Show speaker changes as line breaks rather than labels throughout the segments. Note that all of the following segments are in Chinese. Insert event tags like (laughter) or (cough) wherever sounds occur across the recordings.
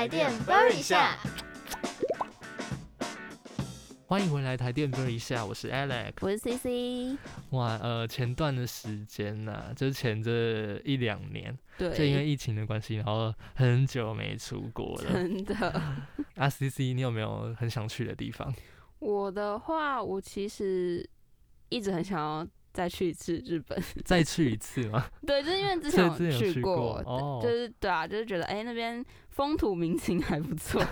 台电 burn 一下。
欢迎回来台电 burn 一下，我是 Alex，
我是 CC。
哇，呃，前段的时间呐、就是前这一两年，
对，
就因为疫情的关系，然后很久没出国了。
真的，(laughs)
啊，CC，你有没有很想去的地方？
我的话，我其实一直很想要再去一次日本。(laughs)
再去一次吗？(laughs)
对，就是因为之前有
去
过，就是对啊，就是觉得哎、那边风土民情还不错。(laughs)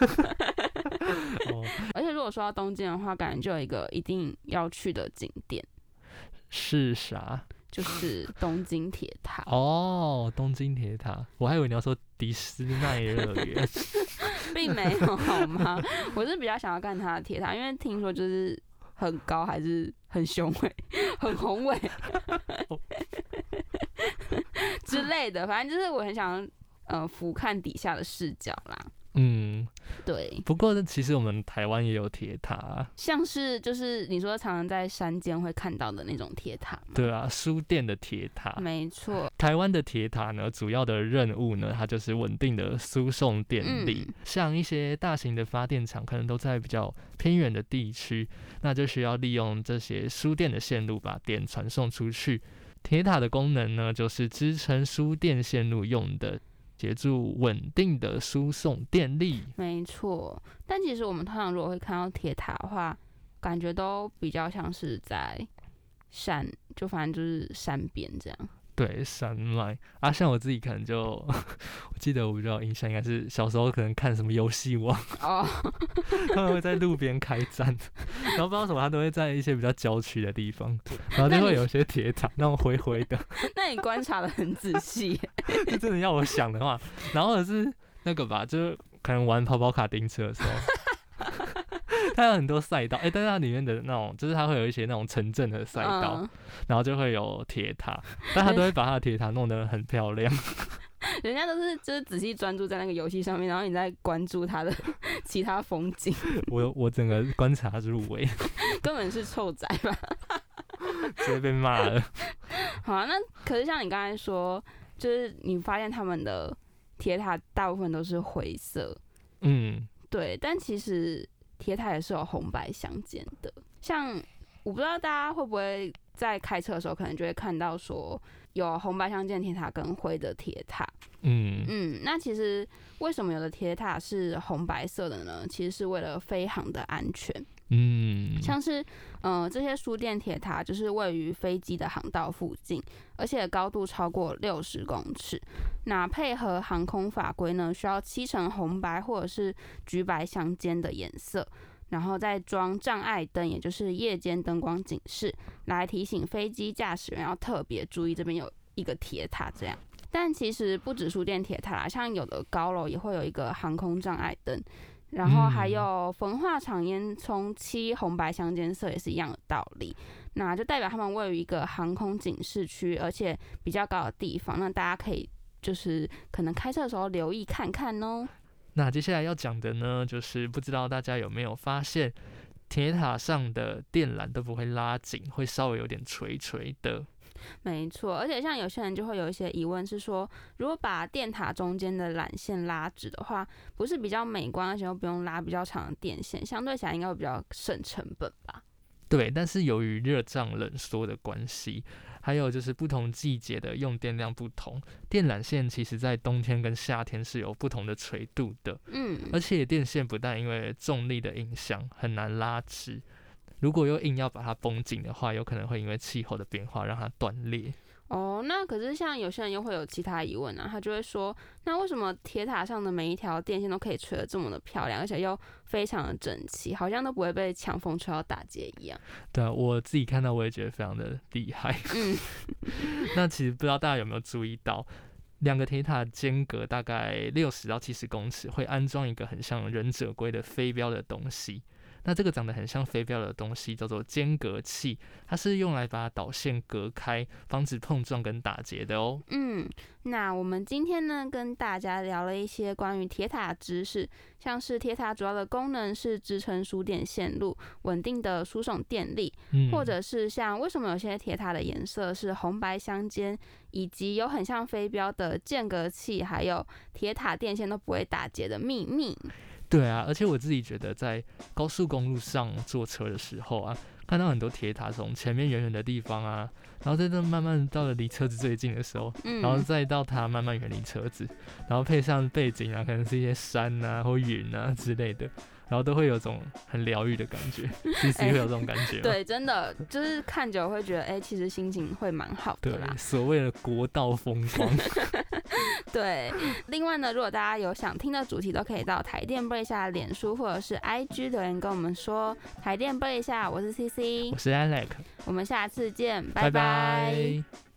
哦，
而且如果说到东京的话，感觉就有一个一定要去的景点，
是啥？
就是东京铁塔。
哦，东京铁塔，我还以为你要说迪士尼乐园。
并没有好吗？我是比较想要看它的铁塔，因为听说就是很高，还是很雄伟、很宏伟之类的。反正就是我很想呃俯瞰底下的视角啦。
嗯，
对，
不过呢，其实我们台湾也有铁塔啊，
像是就是你说常常在山间会看到的那种铁塔，
对啊，书店的铁塔。
没错，
台湾的铁塔呢，主要的任务呢，它就是稳定的输送电力。
嗯
像一些大型的发电厂，可能都在比较偏远的地区，那就需要利用这些输电的线路把电传送出去。铁塔的功能呢，就是支撑输电线路用的，协助稳定的输送电力。
没错。但其实我们通常如果会看到铁塔的话，感觉都比较像是在山，就反正就是山边这样。
对，山脉。啊，像我自己可能就，(laughs) 我记得我比较有印象，应该是小时候可能看什么游戏王，(laughs)
哦，(laughs)
他们会在路边开战，然后不知道什么，他都会在一些比较郊区的地方，然后就会有一些铁塔，那种灰灰的，
那你观察的很仔细。耶，
就真的要我想的话，然后是那个吧，就是可能玩跑跑卡丁车的时候。它有很多赛道，哎、但是它里面的那种，就是它会有一些那种城镇的赛道，
嗯，
然后就会有铁塔，但它都会把它的铁塔弄得很漂亮。(laughs)
人家都是就是仔细专注在那个游戏上面，然后你在关注它的 (laughs) 其他风景，(laughs)
我我整个观察入围，
根本是臭仔吧？
直接被骂了。
好啊，那可是像你刚才说，就是你发现他们的铁塔大部分都是灰色，
嗯，
对，但其实贴它也是有红白相间的。像我不知道大家会不会在开车的时候，可能就会看到说有红白相间铁塔跟灰的铁塔。
嗯
嗯，那其实为什么有的铁塔是红白色的呢？其实是为了飞航的安全。
嗯，
像是呃这些输电铁塔就是位于飞机的航道附近，而且高度超过六十公尺。那配合航空法规呢，需要漆成红白或者是橘白相间的颜色，然后再装障碍灯，也就是夜间灯光警示，来提醒飞机驾驶员要特别注意这边有一个铁塔这样。但其实不止书店铁塔啦，像有的高楼也会有一个航空障碍灯，然后还
嗯
有焚化厂烟囱漆红白相间色也是一样的道理，那就代表他们位于一个航空警示区，而且比较高的地方，那大家可以就是可能开车的时候留意看看哦。
那接下来要讲的呢，就是不知道大家有没有发现，铁塔上的电缆都不会拉紧，会稍微有点垂垂的。
没错，而且像有些人就会有一些疑问，是说如果把电塔中间的缆线拉直的话，不是比较美观，而且又不用拉比较长的电线，相对起来应该会比较省成本吧？
对，但是由于热胀冷缩的关系，还有就是不同季节的用电量不同，电缆线其实在冬天跟夏天是有不同的垂度的。
嗯，
而且电线不但因为重力的影响很难拉直，如果又硬要把它绷紧的话，有可能会因为气候的变化让它断裂。
哦，那可是像有些人又会有其他疑问啊，他就会说，那为什么铁塔上的每一条电线都可以吹得这么的漂亮，而且又非常的整齐，好像都不会被强风吹到打结一样？
对啊，我自己看到我也觉得非常的厉害。
嗯，(laughs)
那其实不知道大家有没有注意到，两个铁塔间隔大概六十到七十公尺，会安装一个很像忍者龟的飞镖的东西。那这个长得很像飞镖的东西叫做间隔器，它是用来把导线隔开，防止碰撞跟打结的哦。
嗯，那我们今天呢，跟大家聊了一些关于铁塔知识，像是铁塔主要的功能是支撑输电线路、稳定的输送电力，
嗯，
或者是像为什么有些铁塔的颜色是红白相间，以及有很像飞镖的间隔器，还有铁塔电线都不会打结的秘密。
对啊，而且我自己觉得在高速公路上坐车的时候啊，看到很多铁塔从前面远远的地方啊，然后在这慢慢到了离车子最近的时候，
嗯，
然后再到它慢慢远离车子，然后配上背景啊，可能是一些山啊或云啊之类的。然后都会有种很疗愈的感觉其实会有这种感觉吗？(laughs)
对，真的就是看久会觉得，哎，其实心情会蛮好的啦。
所谓的国道风光。(laughs)
对，另外呢，如果大家有想听的主题，都可以到台电播一下脸书或者是 I G 留言跟我们说。台电播一下，我是 C C，
我是 Alex，
我们下次见，
拜
拜。